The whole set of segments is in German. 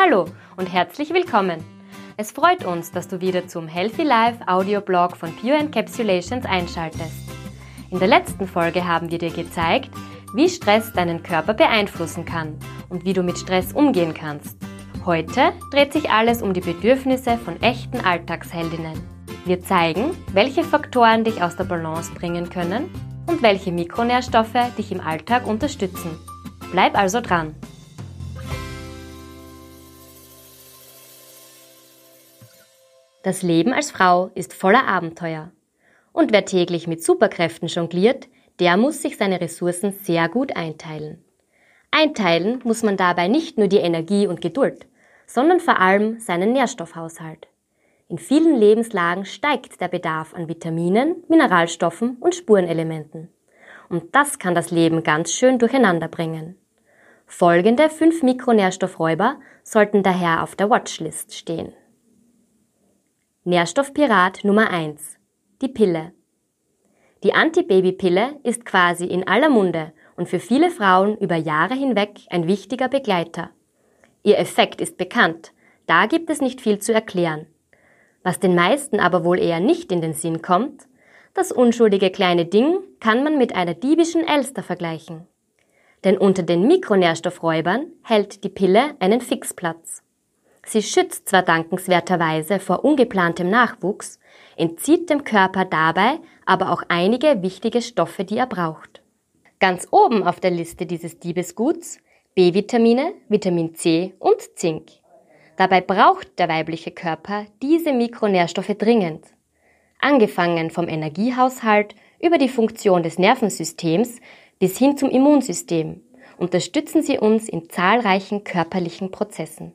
Hallo und herzlich willkommen. Es freut uns, dass du wieder zum Healthy Life Audioblog von Pure Encapsulations einschaltest. In der letzten Folge haben wir dir gezeigt, wie Stress deinen Körper beeinflussen kann und wie du mit Stress umgehen kannst. Heute dreht sich alles um die Bedürfnisse von echten Alltagsheldinnen. Wir zeigen, welche Faktoren dich aus der Balance bringen können und welche Mikronährstoffe dich im Alltag unterstützen. Bleib also dran! Das Leben als Frau ist voller Abenteuer. Und wer täglich mit Superkräften jongliert, der muss sich seine Ressourcen sehr gut einteilen. Einteilen muss man dabei nicht nur die Energie und Geduld, sondern vor allem seinen Nährstoffhaushalt. In vielen Lebenslagen steigt der Bedarf an Vitaminen, Mineralstoffen und Spurenelementen. Und das kann das Leben ganz schön durcheinander bringen. Folgende fünf Mikronährstoffräuber sollten daher auf der Watchlist stehen. Nährstoffpirat Nummer 1. Die Pille. Die Antibabypille ist quasi in aller Munde und für viele Frauen über Jahre hinweg ein wichtiger Begleiter. Ihr Effekt ist bekannt, da gibt es nicht viel zu erklären. Was den meisten aber wohl eher nicht in den Sinn kommt, das unschuldige kleine Ding kann man mit einer diebischen Elster vergleichen. Denn unter den Mikronährstoffräubern hält die Pille einen Fixplatz. Sie schützt zwar dankenswerterweise vor ungeplantem Nachwuchs, entzieht dem Körper dabei aber auch einige wichtige Stoffe, die er braucht. Ganz oben auf der Liste dieses Diebesguts B-Vitamine, Vitamin C und Zink. Dabei braucht der weibliche Körper diese Mikronährstoffe dringend. Angefangen vom Energiehaushalt über die Funktion des Nervensystems bis hin zum Immunsystem unterstützen sie uns in zahlreichen körperlichen Prozessen.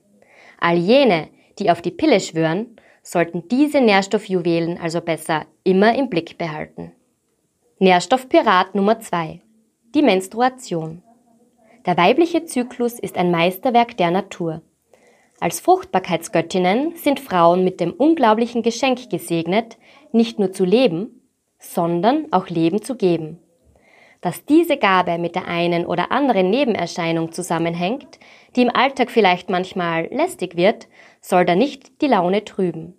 All jene, die auf die Pille schwören, sollten diese Nährstoffjuwelen also besser immer im Blick behalten. Nährstoffpirat Nummer zwei: Die Menstruation. Der weibliche Zyklus ist ein Meisterwerk der Natur. Als Fruchtbarkeitsgöttinnen sind Frauen mit dem unglaublichen Geschenk gesegnet, nicht nur zu leben, sondern auch Leben zu geben. Dass diese Gabe mit der einen oder anderen Nebenerscheinung zusammenhängt, die im Alltag vielleicht manchmal lästig wird, soll da nicht die Laune trüben.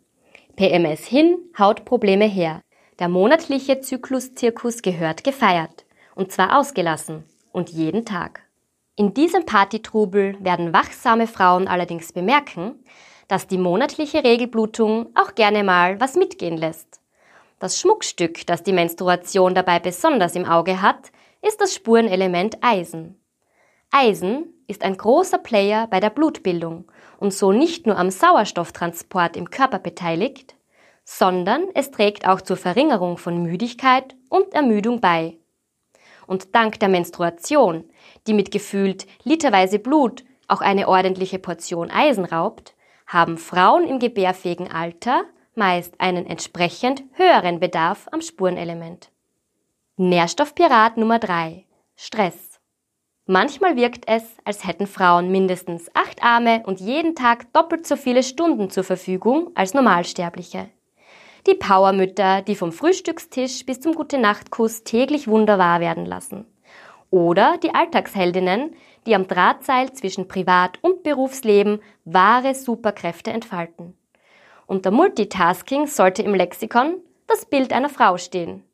PMS hin, Hautprobleme her. Der monatliche Zykluszirkus gehört gefeiert. Und zwar ausgelassen. Und jeden Tag. In diesem Partytrubel werden wachsame Frauen allerdings bemerken, dass die monatliche Regelblutung auch gerne mal was mitgehen lässt. Das Schmuckstück, das die Menstruation dabei besonders im Auge hat, ist das Spurenelement Eisen. Eisen ist ein großer Player bei der Blutbildung und so nicht nur am Sauerstofftransport im Körper beteiligt, sondern es trägt auch zur Verringerung von Müdigkeit und Ermüdung bei. Und dank der Menstruation, die mit gefühlt literweise Blut auch eine ordentliche Portion Eisen raubt, haben Frauen im gebärfähigen Alter meist einen entsprechend höheren Bedarf am Spurenelement. Nährstoffpirat Nummer 3. Stress. Manchmal wirkt es, als hätten Frauen mindestens acht Arme und jeden Tag doppelt so viele Stunden zur Verfügung als Normalsterbliche. Die Powermütter, die vom Frühstückstisch bis zum Gute-Nacht-Kuss täglich wunderbar werden lassen. Oder die Alltagsheldinnen, die am Drahtseil zwischen Privat- und Berufsleben wahre Superkräfte entfalten. Unter Multitasking sollte im Lexikon das Bild einer Frau stehen.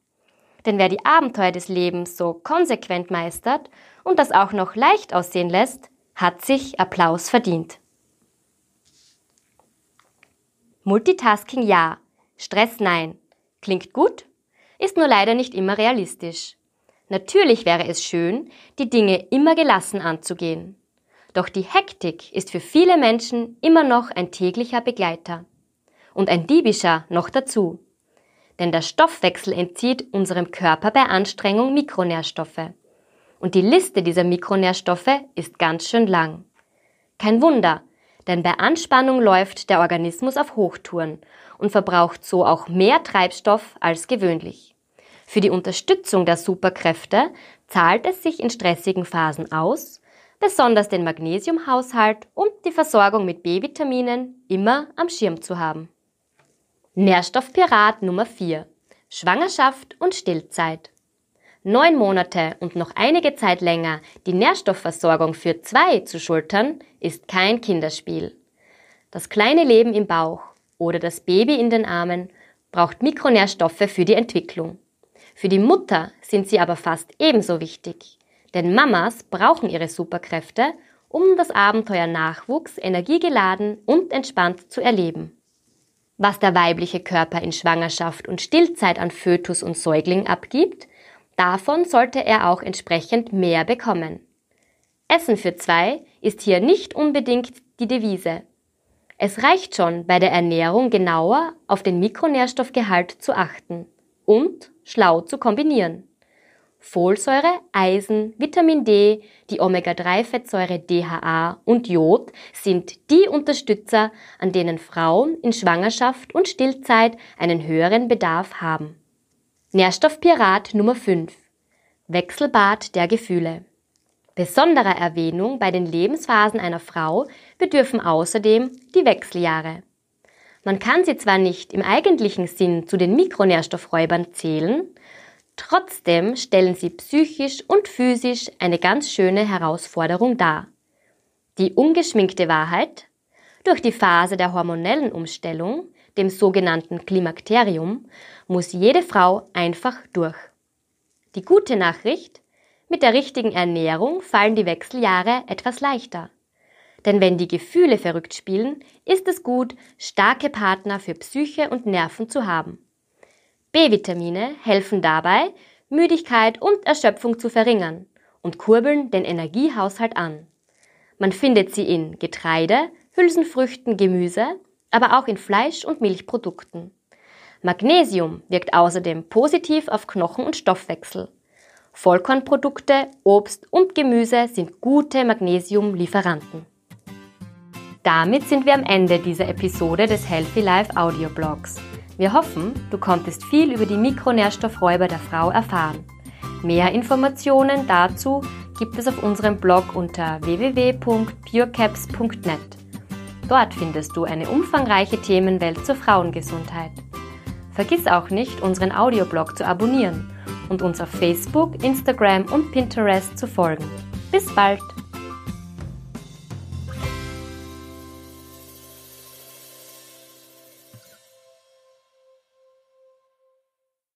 Denn wer die Abenteuer des Lebens so konsequent meistert und das auch noch leicht aussehen lässt, hat sich Applaus verdient. Multitasking ja, Stress nein. Klingt gut, ist nur leider nicht immer realistisch. Natürlich wäre es schön, die Dinge immer gelassen anzugehen. Doch die Hektik ist für viele Menschen immer noch ein täglicher Begleiter. Und ein diebischer noch dazu denn der Stoffwechsel entzieht unserem Körper bei Anstrengung Mikronährstoffe. Und die Liste dieser Mikronährstoffe ist ganz schön lang. Kein Wunder, denn bei Anspannung läuft der Organismus auf Hochtouren und verbraucht so auch mehr Treibstoff als gewöhnlich. Für die Unterstützung der Superkräfte zahlt es sich in stressigen Phasen aus, besonders den Magnesiumhaushalt und die Versorgung mit B-Vitaminen immer am Schirm zu haben. Nährstoffpirat Nummer 4. Schwangerschaft und Stillzeit. Neun Monate und noch einige Zeit länger die Nährstoffversorgung für zwei zu schultern, ist kein Kinderspiel. Das kleine Leben im Bauch oder das Baby in den Armen braucht Mikronährstoffe für die Entwicklung. Für die Mutter sind sie aber fast ebenso wichtig, denn Mamas brauchen ihre Superkräfte, um das Abenteuer Nachwuchs energiegeladen und entspannt zu erleben. Was der weibliche Körper in Schwangerschaft und Stillzeit an Fötus und Säugling abgibt, davon sollte er auch entsprechend mehr bekommen. Essen für zwei ist hier nicht unbedingt die Devise. Es reicht schon, bei der Ernährung genauer auf den Mikronährstoffgehalt zu achten und schlau zu kombinieren. Folsäure, Eisen, Vitamin D, die Omega-3-Fettsäure DHA und Jod sind die Unterstützer, an denen Frauen in Schwangerschaft und Stillzeit einen höheren Bedarf haben. Nährstoffpirat Nummer 5. Wechselbad der Gefühle. Besonderer Erwähnung bei den Lebensphasen einer Frau bedürfen außerdem die Wechseljahre. Man kann sie zwar nicht im eigentlichen Sinn zu den Mikronährstoffräubern zählen, Trotzdem stellen sie psychisch und physisch eine ganz schöne Herausforderung dar. Die ungeschminkte Wahrheit? Durch die Phase der hormonellen Umstellung, dem sogenannten Klimakterium, muss jede Frau einfach durch. Die gute Nachricht? Mit der richtigen Ernährung fallen die Wechseljahre etwas leichter. Denn wenn die Gefühle verrückt spielen, ist es gut, starke Partner für Psyche und Nerven zu haben. B-Vitamine helfen dabei, Müdigkeit und Erschöpfung zu verringern und kurbeln den Energiehaushalt an. Man findet sie in Getreide, Hülsenfrüchten, Gemüse, aber auch in Fleisch- und Milchprodukten. Magnesium wirkt außerdem positiv auf Knochen- und Stoffwechsel. Vollkornprodukte, Obst und Gemüse sind gute Magnesiumlieferanten. Damit sind wir am Ende dieser Episode des Healthy Life Audioblogs. Wir hoffen, du konntest viel über die Mikronährstoffräuber der Frau erfahren. Mehr Informationen dazu gibt es auf unserem Blog unter www.purecaps.net. Dort findest du eine umfangreiche Themenwelt zur Frauengesundheit. Vergiss auch nicht, unseren Audioblog zu abonnieren und uns auf Facebook, Instagram und Pinterest zu folgen. Bis bald!